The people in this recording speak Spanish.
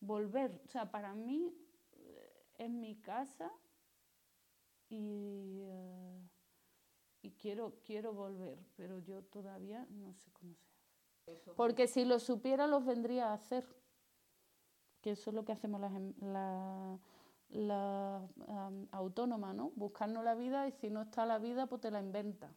volver. O sea, para mí eh, es mi casa y, eh, y quiero, quiero volver, pero yo todavía no sé cómo se hace. Porque si lo supiera los vendría a hacer, que eso es lo que hacemos las, em, la, autónoma, ¿no? Buscarnos la vida y si no está la vida, pues te la inventa.